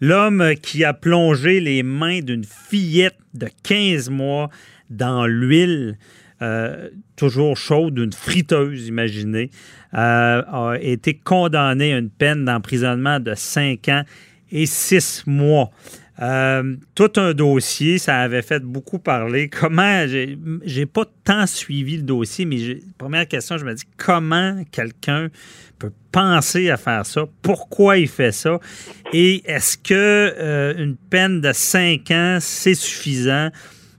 L'homme qui a plongé les mains d'une fillette de 15 mois dans l'huile, euh, toujours chaude, d'une friteuse, imaginez, euh, a été condamné à une peine d'emprisonnement de 5 ans et 6 mois. Euh, tout un dossier, ça avait fait beaucoup parler. Comment, j'ai pas tant suivi le dossier, mais première question, je me dis comment quelqu'un peut penser à faire ça? Pourquoi il fait ça? Et est-ce que euh, une peine de cinq ans, c'est suffisant?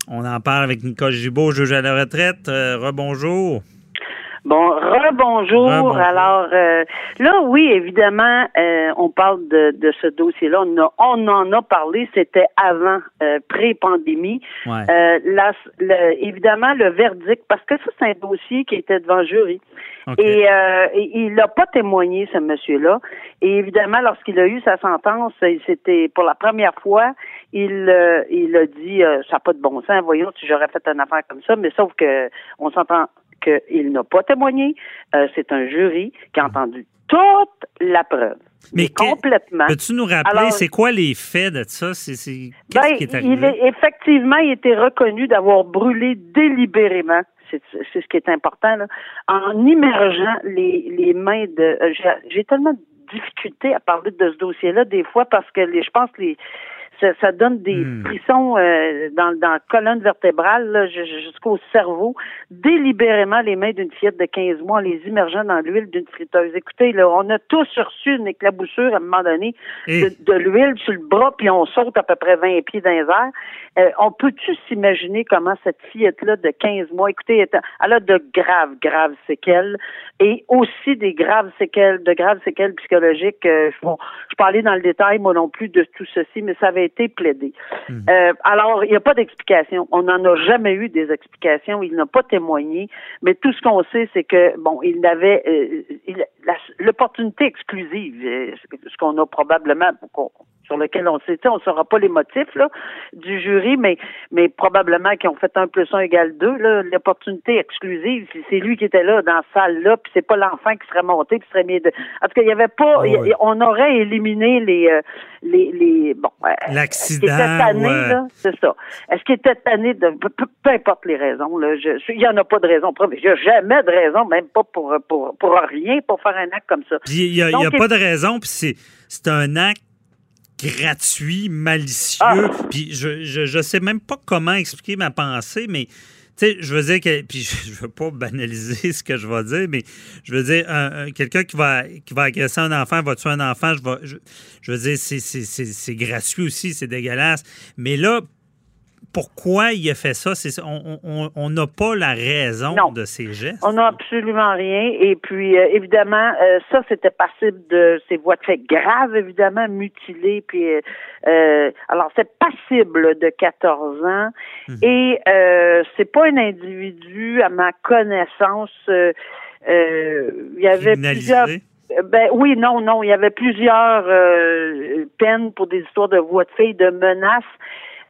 On en parle avec Nicole Gibault, juge à la retraite. Euh, rebonjour. Bon, rebonjour. Alors euh, là, oui, évidemment, euh, on parle de, de ce dossier-là. On, on, en a parlé, c'était avant, euh, pré-pandémie. évidemment, le verdict, parce que ça, c'est un dossier qui était devant jury. Et, il n'a pas témoigné, ce monsieur-là. Et évidemment, lorsqu'il a eu sa sentence, c'était pour la première fois, il, il a dit, ça n'a pas de bon sens, voyons, si j'aurais fait une affaire comme ça, mais sauf que on s'entend qu'il n'a pas témoigné. Euh, c'est un jury qui a entendu toute la preuve. Mais complètement. Peux-tu nous rappeler, c'est quoi les faits de ça? C'est, ben, qui est arrivé? Il est, effectivement, il était reconnu d'avoir brûlé délibérément c'est, ce qui est important, là, en immergeant les, les mains de... Euh, j'ai, j'ai tellement de difficultés à parler de ce dossier-là des fois parce que les, je pense que les, ça, donne des hmm. frissons euh, dans, dans la colonne vertébrale jusqu'au cerveau, délibérément les mains d'une fillette de 15 mois les immergeant dans l'huile d'une friteuse. Écoutez, là, on a tous reçu une éclaboussure à un moment donné de, l'huile sur le bras, puis on saute à peu près 20 pieds dans les airs. Euh, on peut-tu s'imaginer comment cette fillette-là de 15 mois, écoutez, elle a de graves, graves séquelles et aussi des graves séquelles, de graves séquelles psychologiques. Euh, je, bon, je parlais dans le détail, moi non plus, de tout ceci, mais ça avait été plaidé. Hmm. Euh, alors, il n'y a pas d'explication. On n'en a jamais eu des explications. Il n'a pas témoigné. Mais tout ce qu'on sait, c'est que, bon, il avait euh, l'opportunité exclusive, euh, ce qu'on a probablement, sur lequel on sait, on ne saura pas les motifs là, du jury, mais, mais probablement qu'ils ont fait un plus un égale deux. L'opportunité exclusive, c'est lui qui était là dans la salle là, puis c'est pas l'enfant qui serait monté, qui serait mis de. En tout cas, il y avait pas. Ah on aurait éliminé les euh, les, les bon. Euh, L'accident. c'est ça. Est-ce qu'il était tanné de peu, importe les raisons là, il y en a pas de raison. Il n'y a jamais de raison, même pas pour pour pour rien, pour faire un acte comme ça. Il n'y a, a, pas de raison, puis c'est un acte gratuit, malicieux. Ah. Puis je, je, sais même pas comment expliquer ma pensée, mais tu sais, je veux dire que, puis je veux pas banaliser ce que je vais dire, mais je veux dire, quelqu'un qui va, qui va agresser un enfant, va tuer un enfant, je, vais, je, veux dire, c'est gratuit aussi, c'est dégueulasse. Mais là, pourquoi il a fait ça? on n'a pas la raison de ces gestes. On n'a absolument rien. Et puis, euh, évidemment, euh, ça, c'était passible de ces voies de fait graves, évidemment, mutilées. Puis, euh, alors, c'est passible de 14 ans. Mhm. Et c'est pas un individu, à ma connaissance, il y avait plusieurs ben oui, non, non. Il y avait plusieurs peines pour des histoires de voies de fait, de menaces.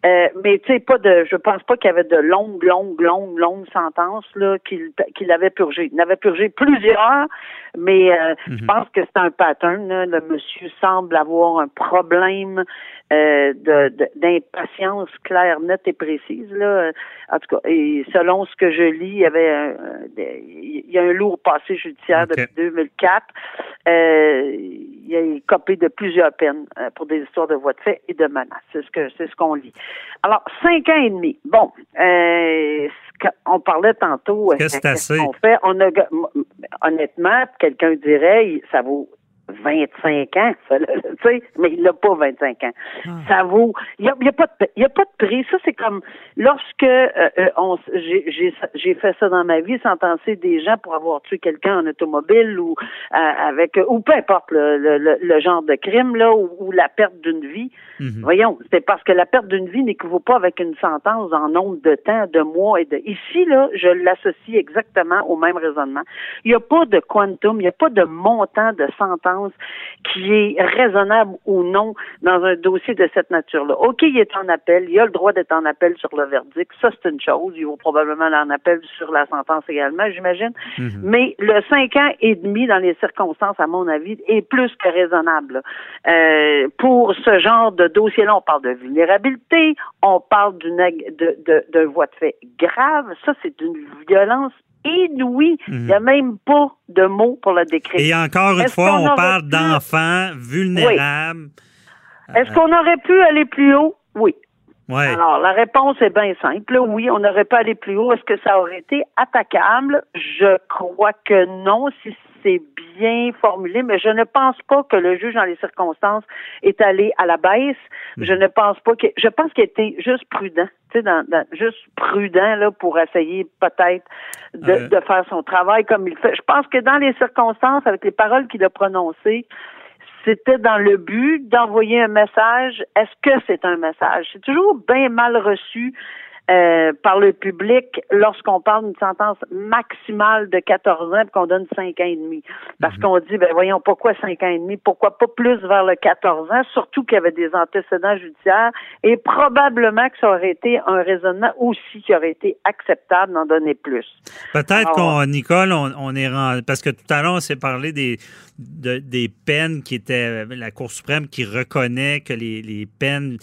Euh, mais tu sais, pas de, je pense pas qu'il y avait de longues, longues, longues, longues sentences là qu'il qu'il avait purgé. Il avait purgé plusieurs, mais euh, je mhm. pense que c'est un pattern. Là. Le monsieur semble avoir un problème euh, de d'impatience claire, nette et précise. Là. En tout cas, et selon ce que je lis, il y avait un, il y a un lourd passé judiciaire depuis 2004. Euh, il a copé de plusieurs peines pour des histoires de voies de fait et de menaces. C'est ce que c'est ce qu'on lit. Alors, cinq ans et demi. Bon, euh, on parlait tantôt. Qu'est-ce que c'est On fait, on a, honnêtement, quelqu'un dirait, ça vaut 25 ans, tu sais, mais il n'a pas 25 ans. Ah. Ça vaut, il n'y a, y a, pas de, y a pas de prix. Ça, c'est comme lorsque euh, euh, on, j'ai fait ça dans ma vie, sentencer des gens pour avoir tué quelqu'un en automobile ou euh, avec, ou peu importe le, le, le, genre de crime là, ou, la perte d'une vie. Mhm. Voyons, c'est parce que la perte d'une vie n'équivaut pas avec une sentence en nombre de temps, de mois et de. Ici là, je l'associe exactement au même raisonnement. Il n'y a pas de quantum, il n'y a pas de montant de sentence qui est raisonnable ou non dans un dossier de cette nature-là. OK, il est en appel, il a le droit d'être en appel sur le verdict, ça c'est une chose, il va probablement en appel sur la sentence également, j'imagine, mm-hmm. mais le cinq ans et demi dans les circonstances, à mon avis, est plus que raisonnable. Euh, pour ce genre de dossier-là, on parle de vulnérabilité, on parle d'une de, de, de voie de fait grave, ça c'est d'une violence inouïe. Il n'y a mhm. même pas de mots pour la décrire. Et encore une fois, on, parle d'enfants vulnérables. Est-ce qu'on aurait pu aller plus haut? Oui. Alors, la réponse est bien simple. Oui, on n'aurait pas allé plus haut. Est-ce que ça aurait été attaquable? Je crois que non, si c'est bien formulé, mais je ne pense pas que le juge, dans les circonstances, est allé à la baisse. Hmm. Je ne pense pas que, je pense qu'il était juste prudent, tu sais, dans, juste prudent, là, pour essayer peut-être de, de faire son travail comme il fait. Je pense que dans les circonstances, avec les paroles qu'il a prononcées, c'était dans le but d'envoyer un message. Est-ce que c'est un message? C'est toujours bien mal reçu euh, par le public lorsqu'on parle d'une sentence maximale de 14 ans et qu'on donne 5 ans et demi. Parce mhm. qu'on dit, ben voyons, pourquoi 5 ans et demi? Pourquoi pas plus vers le 14 ans? Surtout qu'il y avait des antécédents judiciaires et probablement que ça aurait été un raisonnement aussi qui aurait été acceptable d'en donner plus. Peut-être qu'on, Nicole, on, est rendu, parce que tout à l'heure, on s'est parlé des, des peines qui étaient, la Cour suprême qui reconnaît que les, les peines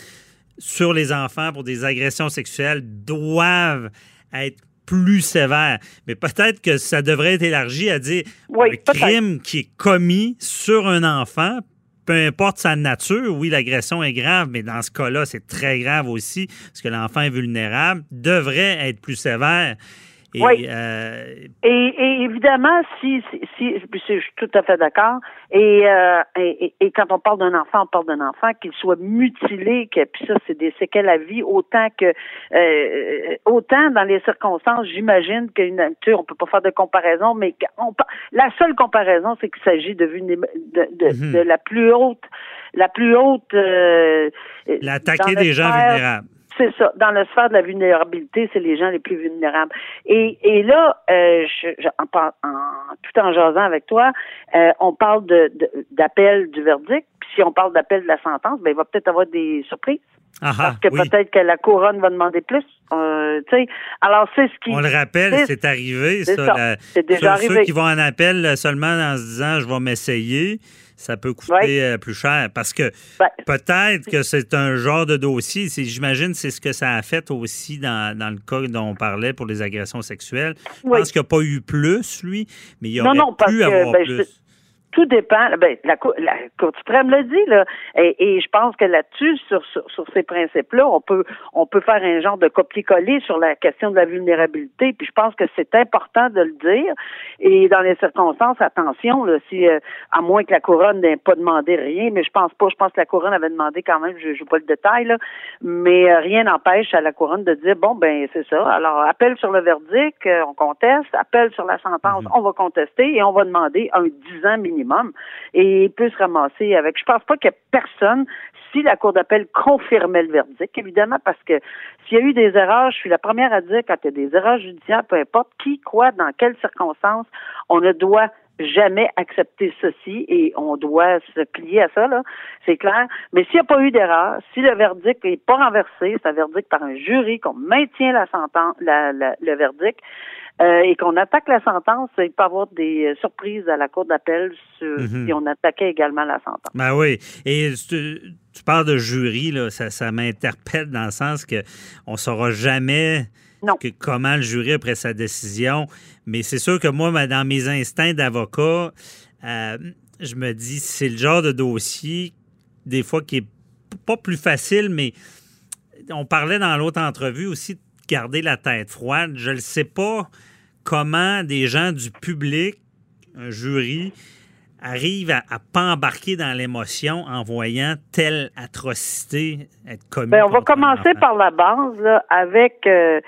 sur les enfants pour des agressions sexuelles doivent être plus sévères. Mais peut-être que ça devrait être élargi à dire un crime qui est commis sur un enfant, peu importe sa nature, oui, l'agression est grave, mais dans ce cas-là, c'est très grave aussi, parce que l'enfant est vulnérable, devrait être plus sévère. Oui. Euh, et, évidemment, si, si, je suis tout à fait d'accord. Euh, et, et, quand on parle d'un enfant, on parle d'un enfant qu'il soit mutilé, que puis ça, c'est des séquelles à vie, autant que euh, autant dans les circonstances, j'imagine qu'une tu on peut pas faire de comparaison, mais on, la seule comparaison, c'est qu'il s'agit de, de, de, mhm. de, la plus haute, la plus haute. L'attaquer des gens vulnérables c'est ça. Dans le sphère de la vulnérabilité, c'est les gens les plus vulnérables. Et, et là, euh, je, en, tout en jasant avec toi, euh, on parle de, d'appel du verdict. Puis si on parle d'appel de la sentence, ben il va peut-être avoir des surprises. Ah, parce que peut-être que la couronne va demander plus. Euh, alors, c'est ce qui. On le rappelle, c'est arrivé, ça. C'est déjà arrivé. Ceux qui vont en appel seulement en se disant je vais m'essayer ça peut coûter euh, plus cher. Parce que ben, peut-être que c'est un genre de dossier. J'imagine c'est ce que ça a fait aussi dans, dans, le cas dont on parlait pour les agressions sexuelles. Je pense qu'il n'y a pas eu plus, lui, mais il y aurait non, non, pu avoir ben, plus tout dépend. Ben, la, Cour, la Cour suprême le dit, là. Et, je pense que là-dessus, sur, sur, ces principes-là, on peut, on peut faire un genre de copier-coller sur la question de la vulnérabilité. Puis je pense que c'est important de le dire. Et dans les circonstances, attention, là, si, euh, à moins que la couronne n'ait pas demandé rien, mais je pense pas, je pense que la couronne avait demandé quand même, je ne joue pas le détail, là, mais euh, rien n'empêche à la couronne de dire, bon, ben, c'est ça. Alors, appel sur le verdict, euh, on conteste. Appel sur la sentence, mm-hmm. on va contester et on va demander un 10 ans minimum et il peut se ramasser avec. Je pense pas ait personne si la Cour d'appel confirmait le verdict, évidemment, parce que s'il y a eu des erreurs, je suis la première à dire quand il y a des erreurs judiciaires, peu importe qui, quoi, dans quelles circonstances, on ne doit jamais accepter ceci et on doit se plier à ça, là, c'est clair. Mais s'il n'y a pas eu d'erreur, si le verdict n'est pas renversé, c'est un verdict par un jury, qu'on maintient la sentence, le verdict, euh, et qu'on attaque la sentence, il peut y avoir des euh, surprises à la cour d'appel mhm. si on attaquait également la sentence. Ben oui. Et tu, parles de jury, là, ça, ça m'interpelle dans le sens que on saura jamais comment le jury a pris sa décision. Mais c'est sûr que moi, dans mes instincts d'avocat, euh, je me dis c'est le genre de dossier, des fois, qui est pas plus facile, mais on parlait dans l'autre entrevue aussi de garder la tête froide. Je ne sais pas comment des gens du public, un jury, arrivent à ne pas embarquer dans l'émotion en voyant telle atrocité être commise. Bien, on va commencer par la base avec euh,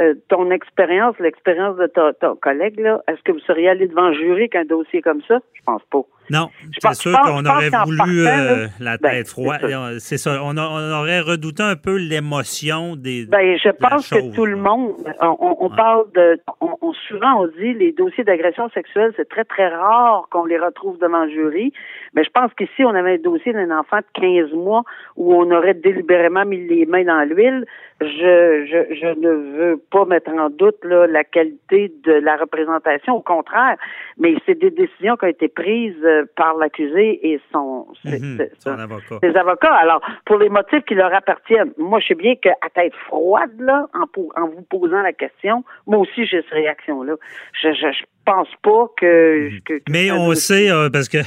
euh, ton expérience, l'expérience de ton, collègue. Est-ce que vous seriez allé devant un jury qu'un dossier comme ça? Je pense pas. Non, c'est sûr qu'on aurait voulu euh, la ben, tête froide. C'est ça. On, aurait redouté un peu l'émotion des. Ben, je pense que tout le monde. On, parle de. On, souvent, on dit les dossiers d'agression sexuelle, c'est très, très rare qu'on les retrouve devant le jury. Mais je pense qu'ici, on avait un dossier d'un enfant de 15 mois où on aurait délibérément mis les mains dans l'huile. Je, je, je ne veux pas mettre en doute là, la qualité de la représentation. Au contraire, mais c'est des décisions qui ont été prises euh, par l'accusé et son, mhm, avocat. Ses avocats. Alors, pour les motifs qui leur appartiennent, moi, je sais bien qu'à tête froide, là, en, en vous posant la question, moi aussi, j'ai cette réaction-là. Je, je, je pense pas que. Mhm. Mais on sait, euh, parce que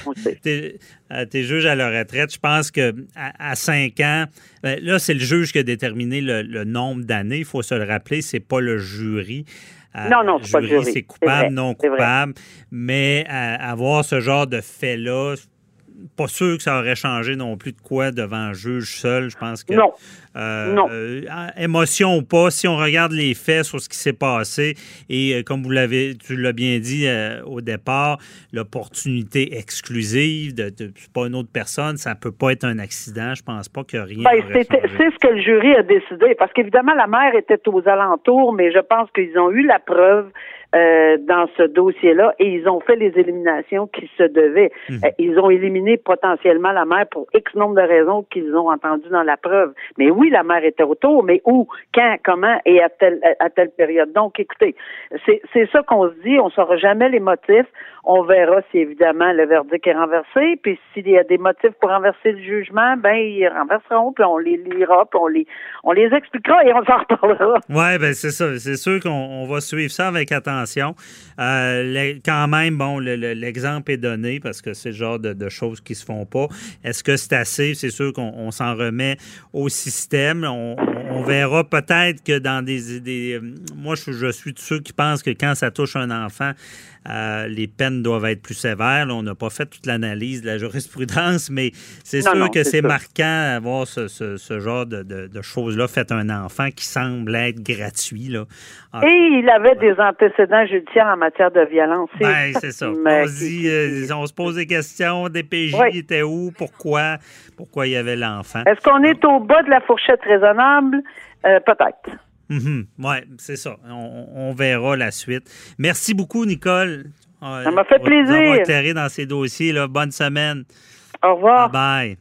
t'es es juge à la retraite, je pense que à, 5 ans, ben, là, c'est le juge qui a déterminé le, nombre d'années. Il faut se le rappeler, c'est pas le jury. Euh, non, non, jury. C'est coupable, non coupable. Mais avoir ce genre de fait-là, pas sûr que ça aurait changé non plus de quoi devant un juge seul. Je pense que. Non. Euh, non. Euh, émotion ou pas, si on regarde les faits sur ce qui s'est passé, et euh, comme vous l'avez, tu l'as bien dit au départ, l'opportunité exclusive de, de pas une autre personne, ça peut pas être un accident. Je pense pas que rien. Ben, c'est ce que le jury a décidé, parce qu'évidemment la mère était aux alentours, mais je pense qu'ils ont eu la preuve euh, dans ce dossier-là et ils ont fait les éliminations qui se devaient. Mhm. Euh, ils ont éliminé potentiellement la mère pour X nombre de raisons qu'ils ont entendues dans la preuve. Mais oui, la mère était autour, mais où, quand, comment et à telle, à telle période. Donc, écoutez, c'est ça qu'on se dit. On ne saura jamais les motifs. On verra si évidemment le verdict est renversé. Puis s'il y a des motifs pour renverser le jugement, ben ils renverseront, puis on les lira, puis on les on les expliquera et on s'en reparlera. Oui, ben c'est ça. C'est sûr qu'on va suivre ça avec attention. Euh, quand même, bon, l'exemple est donné parce que c'est le genre de, choses qui se font pas. Est-ce que c'est assez? C'est sûr qu'on s'en remet au système. On, verra peut-être que dans des, des moi, je, je suis de ceux qui pensent que quand ça touche un enfant, euh, les peines doivent être plus sévères. on n'a pas fait toute l'analyse de la jurisprudence, mais c'est sûr que c'est marquant d'avoir ce, genre de, choses-là fait un enfant qui semble être gratuit. Là. Et il avait des antécédents judiciaires en matière de violence. Ben, c'est ça. on, se dit, euh, on se pose des questions, des PJ étaient où, pourquoi, pourquoi il y avait l'enfant. Est-ce qu'on est au bas de la fourchette raisonnable? Euh, peut-être. Mhm. Oui, c'est ça. On, verra la suite. Merci beaucoup, Nicole. Ça m'a fait plaisir. On va dans ces dossiers. Là. Bonne semaine. Au revoir. Bye.